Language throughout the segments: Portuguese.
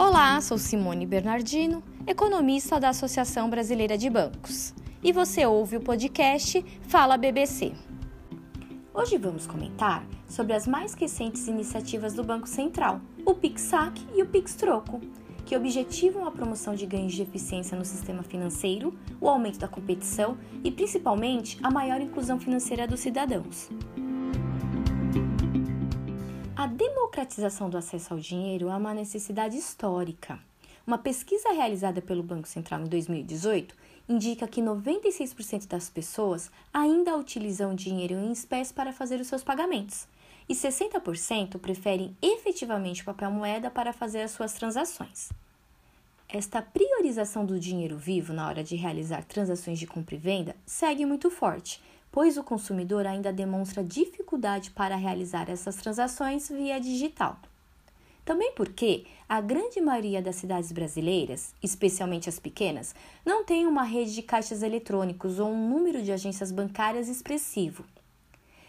Olá, sou Simone Bernardino, economista da Associação Brasileira de Bancos, e você ouve o podcast Fala BBC. Hoje vamos comentar sobre as mais recentes iniciativas do Banco Central, o PIX-SAC e o PIX-Troco, que objetivam a promoção de ganhos de eficiência no sistema financeiro, o aumento da competição e, principalmente, a maior inclusão financeira dos cidadãos. Democratização do acesso ao dinheiro é uma necessidade histórica. Uma pesquisa realizada pelo Banco Central em 2018 indica que 96% das pessoas ainda utilizam dinheiro em espécie para fazer os seus pagamentos e 60% preferem efetivamente papel moeda para fazer as suas transações. Esta priorização do dinheiro vivo na hora de realizar transações de compra e venda segue muito forte, pois o consumidor ainda demonstra dificuldade para realizar essas transações via digital. Também porque a grande maioria das cidades brasileiras, especialmente as pequenas, não tem uma rede de caixas eletrônicos ou um número de agências bancárias expressivo.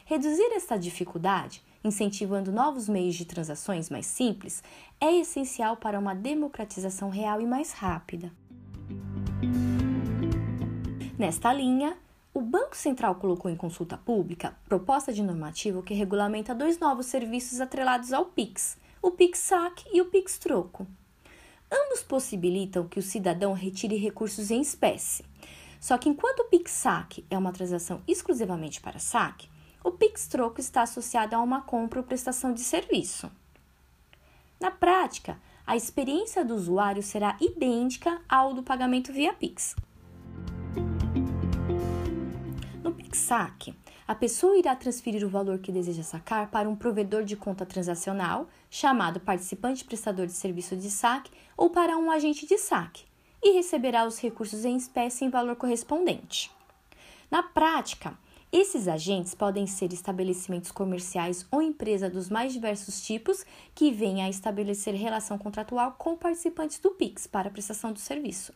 Reduzir esta dificuldade, incentivando novos meios de transações mais simples, é essencial para uma democratização real e mais rápida. Nesta linha, o Banco Central colocou em consulta pública proposta de normativo que regulamenta dois novos serviços atrelados ao PIX, o PIX-SAC e o PIX-Troco. Ambos possibilitam que o cidadão retire recursos em espécie. Só que enquanto o PIX-SAC é uma transação exclusivamente para saque, o PIX-Troco está associado a uma compra ou prestação de serviço. Na prática, a experiência do usuário será idêntica ao do pagamento via Pix. Saque, a pessoa irá transferir o valor que deseja sacar para um provedor de conta transacional, chamado participante prestador de serviço de saque, ou para um agente de saque, e receberá os recursos em espécie em valor correspondente. Na prática, esses agentes podem ser estabelecimentos comerciais ou empresa dos mais diversos tipos que venham a estabelecer relação contratual com participantes do PIX para prestação do serviço.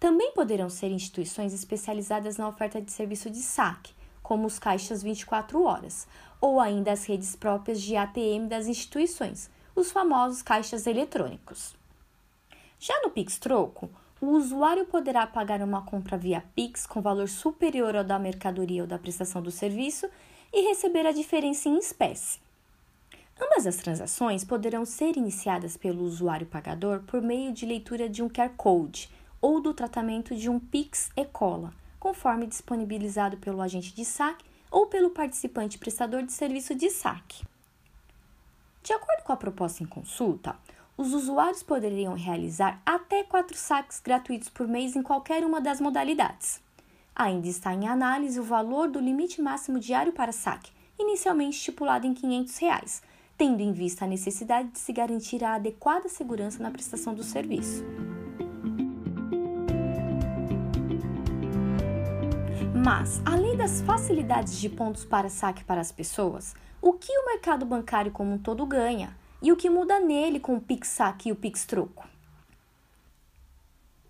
Também poderão ser instituições especializadas na oferta de serviço de saque, como os caixas 24 horas, ou ainda as redes próprias de ATM das instituições, os famosos caixas eletrônicos. Já no Pix Troco, o usuário poderá pagar uma compra via Pix com valor superior ao da mercadoria ou da prestação do serviço e receber a diferença em espécie. Ambas as transações poderão ser iniciadas pelo usuário pagador por meio de leitura de um QR Code ou do tratamento de um PIX e cola, conforme disponibilizado pelo agente de saque ou pelo participante prestador de serviço de saque. De acordo com a proposta em consulta, os usuários poderiam realizar até quatro saques gratuitos por mês em qualquer uma das modalidades. Ainda está em análise o valor do limite máximo diário para saque, inicialmente estipulado em 500 reais, tendo em vista a necessidade de se garantir a adequada segurança na prestação do serviço. Mas, além das facilidades de pontos para saque para as pessoas, o que o mercado bancário como um todo ganha e o que muda nele com o Pix Saque e o Pix Troco?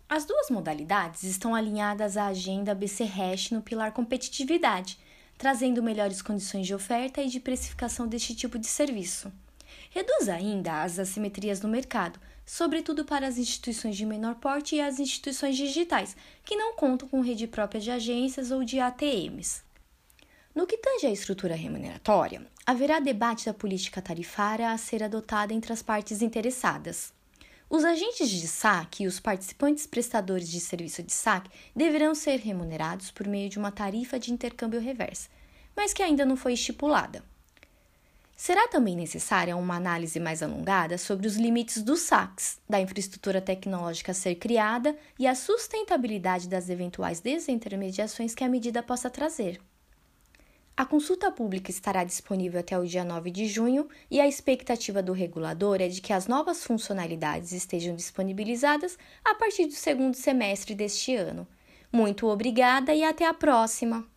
As duas modalidades estão alinhadas à agenda BC Hash no pilar competitividade, trazendo melhores condições de oferta e de precificação deste tipo de serviço. Reduz ainda as assimetrias no mercado, sobretudo para as instituições de menor porte e as instituições digitais, que não contam com rede própria de agências ou de ATMs. No que tange à estrutura remuneratória, haverá debate da política tarifária a ser adotada entre as partes interessadas. Os agentes de saque e os participantes prestadores de serviço de saque deverão ser remunerados por meio de uma tarifa de intercâmbio reversa, mas que ainda não foi estipulada. Será também necessária uma análise mais alongada sobre os limites dos saques, da infraestrutura tecnológica a ser criada e a sustentabilidade das eventuais desintermediações que a medida possa trazer. A consulta pública estará disponível até o dia 9 de junho e a expectativa do regulador é de que as novas funcionalidades estejam disponibilizadas a partir do segundo semestre deste ano. Muito obrigada e até a próxima!